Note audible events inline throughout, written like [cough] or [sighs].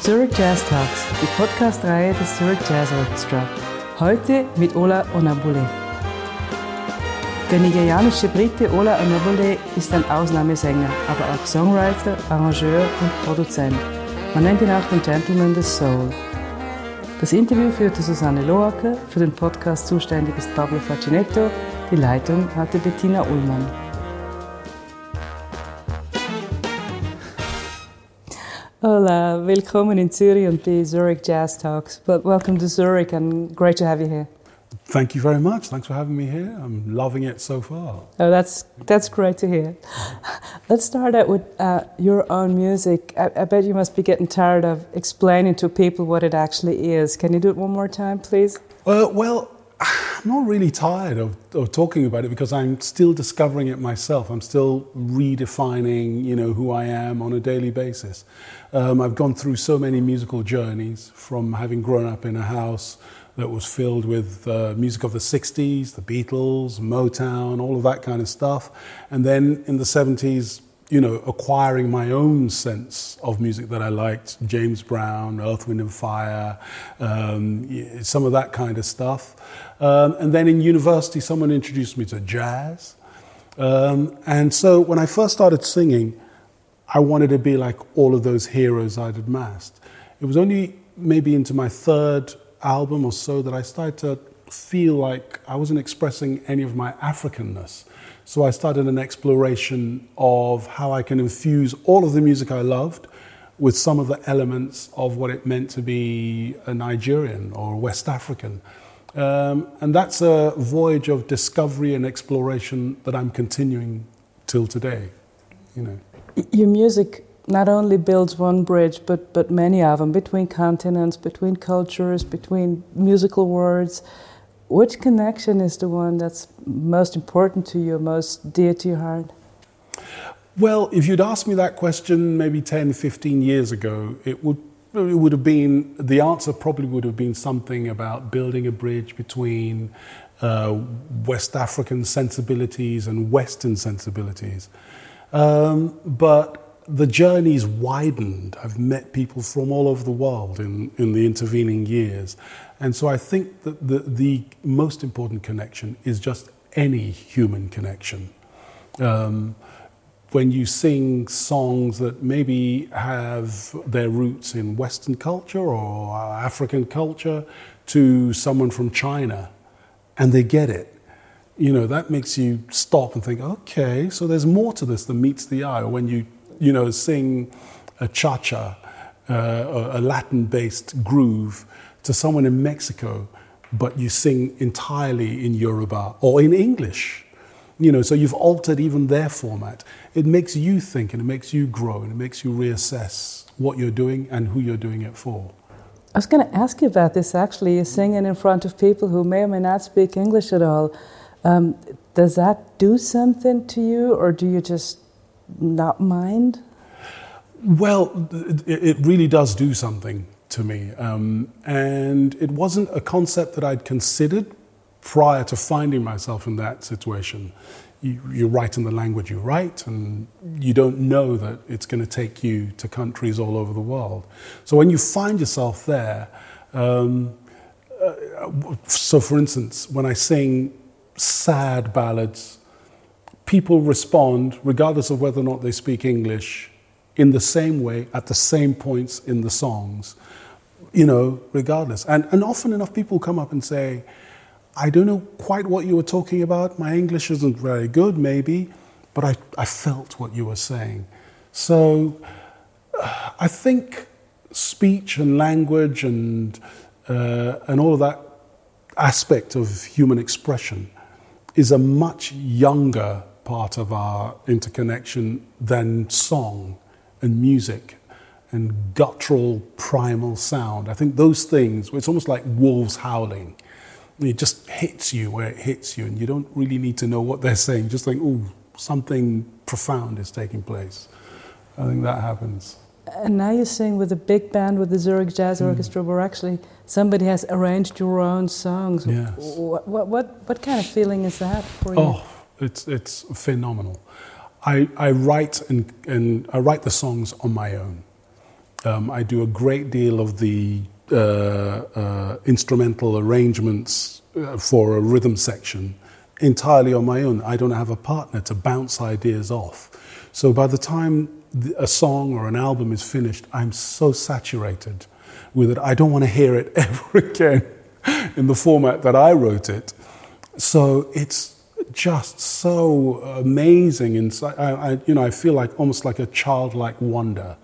Zurich Jazz Talks, die Podcast-Reihe des Zurich Jazz Orchestra. Heute mit Ola Onabule. Der nigerianische Brite Ola Onabule ist ein Ausnahmesänger, aber auch Songwriter, Arrangeur und Produzent. Man nennt ihn auch den Gentleman des Soul. Das Interview führte Susanne Loacker, für den Podcast zuständig ist Pablo Facinetto, die Leitung hatte Bettina Ullmann. Hola, willkommen in Zurich und the Zurich Jazz Talks. But welcome to Zurich and great to have you here. Thank you very much. Thanks for having me here. I'm loving it so far. Oh, that's that's great to hear. Let's start out with uh, your own music. I, I, bet you must be getting tired of explaining to people what it actually is. Can you do it one more time, please? Uh, well, [sighs] I'm not really tired of, of talking about it because I'm still discovering it myself. I'm still redefining, you know, who I am on a daily basis. Um, I've gone through so many musical journeys from having grown up in a house that was filled with uh, music of the 60s, the Beatles, Motown, all of that kind of stuff. And then in the 70s, you know, acquiring my own sense of music that I liked, James Brown, Earth, Wind and Fire, um, some of that kind of stuff. Um, and then in university, someone introduced me to jazz. Um, and so when I first started singing, I wanted to be like all of those heroes I'd amassed. It was only maybe into my third album or so that I started to feel like I wasn't expressing any of my Africanness. So I started an exploration of how I can infuse all of the music I loved with some of the elements of what it meant to be a Nigerian or West African. Um, and that's a voyage of discovery and exploration that I'm continuing till today. You know. Your music not only builds one bridge, but, but many of them between continents, between cultures, between musical words. Which connection is the one that's most important to you, most dear to your heart? Well, if you'd asked me that question maybe 10, 15 years ago, it would, it would have been, the answer probably would have been something about building a bridge between uh, West African sensibilities and Western sensibilities. Um, but the journey's widened. I've met people from all over the world in, in the intervening years. And so I think that the, the most important connection is just any human connection. Um, when you sing songs that maybe have their roots in Western culture or African culture to someone from China, and they get it, you know, that makes you stop and think, okay, so there's more to this than meets the eye. Or when you you know, sing a cha-cha, uh, a Latin-based groove to someone in Mexico, but you sing entirely in Yoruba or in English. You know, so you've altered even their format. It makes you think and it makes you grow and it makes you reassess what you're doing and who you're doing it for. I was going to ask you about this actually. Singing in front of people who may or may not speak English at all. Um, does that do something to you, or do you just not mind? Well, it really does do something to me. Um, and it wasn't a concept that I'd considered prior to finding myself in that situation. You, you write in the language you write, and you don't know that it's going to take you to countries all over the world. So when you find yourself there, um, uh, so for instance, when I sing sad ballads people respond, regardless of whether or not they speak English, in the same way at the same points in the songs, you know, regardless. And, and often enough, people come up and say, I don't know quite what you were talking about. My English isn't very good, maybe, but I, I felt what you were saying. So uh, I think speech and language and, uh, and all of that aspect of human expression is a much younger part of our interconnection than song and music and guttural primal sound. I think those things, it's almost like wolves howling. It just hits you where it hits you, and you don't really need to know what they're saying. Just think, oh, something profound is taking place. I think that happens. And now you sing with a big band with the Zurich Jazz mm. Orchestra, where actually somebody has arranged your own songs. Yes. What, what, what, what kind of feeling is that for you? Oh, it's, it's phenomenal. I, I, write and, and I write the songs on my own. Um, I do a great deal of the uh, uh, instrumental arrangements uh, for a rhythm section entirely on my own. I don't have a partner to bounce ideas off. So by the time a song or an album is finished, I'm so saturated with it. I don't want to hear it [laughs] ever again in the format that I wrote it. So it's just so amazing. And I, I, you know, I feel like almost like a childlike wonder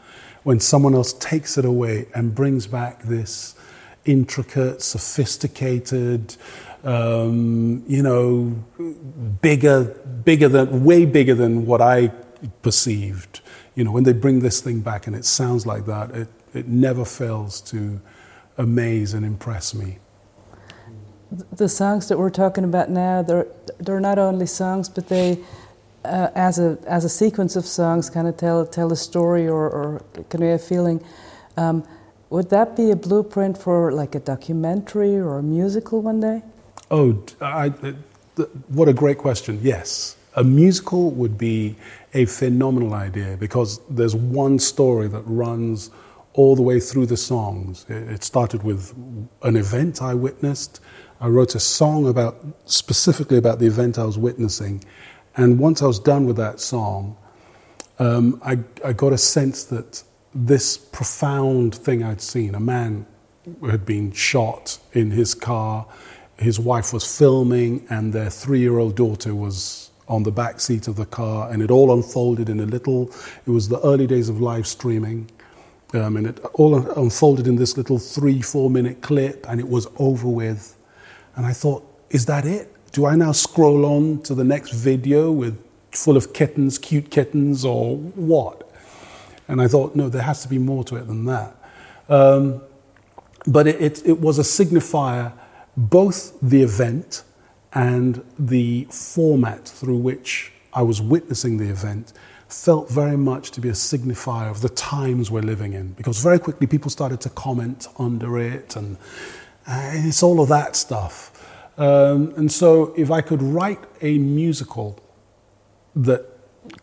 when someone else takes it away and brings back this intricate, sophisticated, um, you know, bigger, bigger than, way bigger than what I perceived. You know, when they bring this thing back and it sounds like that, it, it never fails to amaze and impress me. The songs that we're talking about now, they're, they're not only songs, but they, uh, as, a, as a sequence of songs, kind of tell, tell a story or, or convey a feeling. Um, would that be a blueprint for like a documentary or a musical one day? Oh, I, what a great question. Yes. A musical would be a phenomenal idea because there's one story that runs all the way through the songs. It started with an event I witnessed. I wrote a song about specifically about the event I was witnessing, and once I was done with that song, um, I, I got a sense that this profound thing I'd seen, a man had been shot in his car his wife was filming, and their three year old daughter was on the back seat of the car, and it all unfolded in a little. It was the early days of live streaming, um, and it all unfolded in this little three, four minute clip, and it was over with. And I thought, is that it? Do I now scroll on to the next video with full of kittens, cute kittens, or what? And I thought, no, there has to be more to it than that. Um, but it, it, it was a signifier both the event and the format through which I was witnessing the event felt very much to be a signifier of the times we're living in because very quickly people started to comment under it and uh, it's all of that stuff. Um, and so if I could write a musical that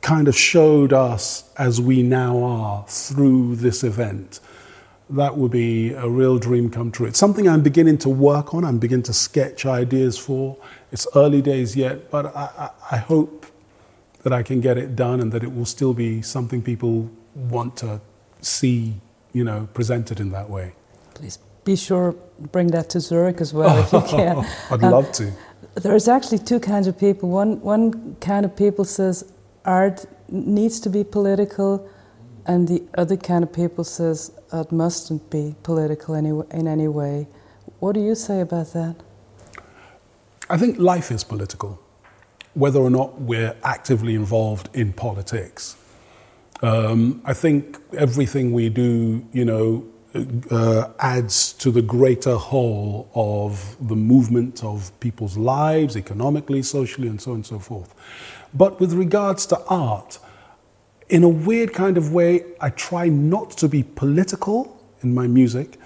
kind of showed us as we now are through this event, that would be a real dream come true. It's something I'm beginning to work on, I'm beginning to sketch ideas for. It's early days yet, but I, I, I hope that I can get it done and that it will still be something people want to see, you know, presented in that way. Please be sure bring that to Zurich as well if you [laughs] can. I'd um, love to. There's actually two kinds of people. One one kind of people says art needs to be political and the other kind of people says art mustn't be political any, in any way. What do you say about that? I think life is political, whether or not we're actively involved in politics. Um, I think everything we do, you know, uh, adds to the greater whole of the movement of people's lives, economically, socially, and so on and so forth. But with regards to art, in a weird kind of way, I try not to be political in my music,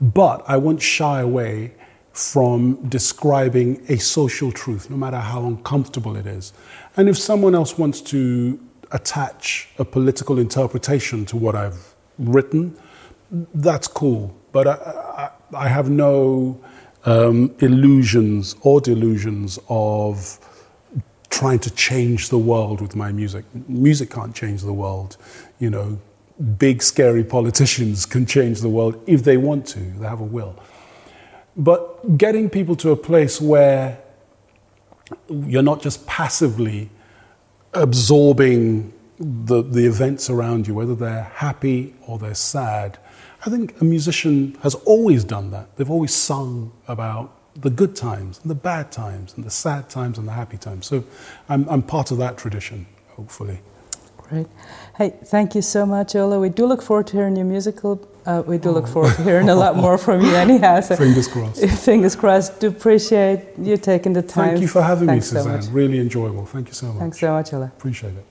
but I won't shy away from describing a social truth, no matter how uncomfortable it is. And if someone else wants to attach a political interpretation to what I've written, that's cool. But I, I, I have no um, illusions or delusions of trying to change the world with my music. Music can't change the world. You know, big, scary politicians [laughs] can change the world if they want to, they have a will. But getting people to a place where you're not just passively absorbing the, the events around you, whether they're happy or they're sad. I think a musician has always done that. They've always sung about the good times and the bad times and the sad times and the happy times. So I'm, I'm part of that tradition, hopefully. Great. Hey, thank you so much, Ola. We do look forward to hearing your musical. Uh, we do oh. look forward to hearing a lot more from you anyhow. So [laughs] fingers crossed. [laughs] Fingers crossed. Do appreciate you taking the time. Thank you for having Thanks me, Suzanne. So really enjoyable. Thank you so much. Thanks so much, Ola. Appreciate it.